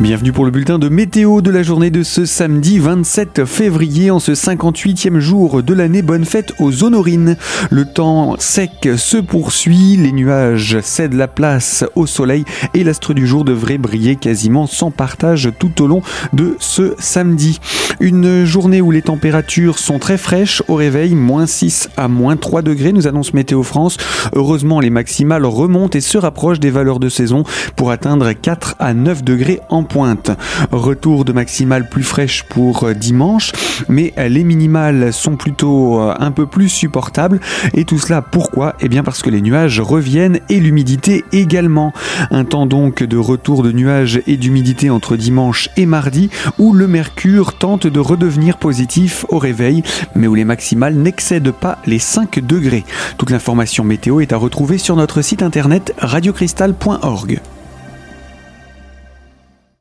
Bienvenue pour le bulletin de météo de la journée de ce samedi 27 février en ce 58e jour de l'année. Bonne fête aux honorines. Le temps sec se poursuit, les nuages cèdent la place au soleil et l'astre du jour devrait briller quasiment sans partage tout au long de ce samedi. Une journée où les températures sont très fraîches au réveil, moins 6 à moins 3 degrés, nous annonce Météo France. Heureusement, les maximales remontent et se rapprochent des valeurs de saison pour atteindre 4 à 9 degrés en Retour de maximale plus fraîche pour euh, dimanche, mais les minimales sont plutôt euh, un peu plus supportables. Et tout cela pourquoi? Eh bien parce que les nuages reviennent et l'humidité également. Un temps donc de retour de nuages et d'humidité entre dimanche et mardi où le mercure tente de redevenir positif au réveil, mais où les maximales n'excèdent pas les 5 degrés. Toute l'information météo est à retrouver sur notre site internet radiocristal.org.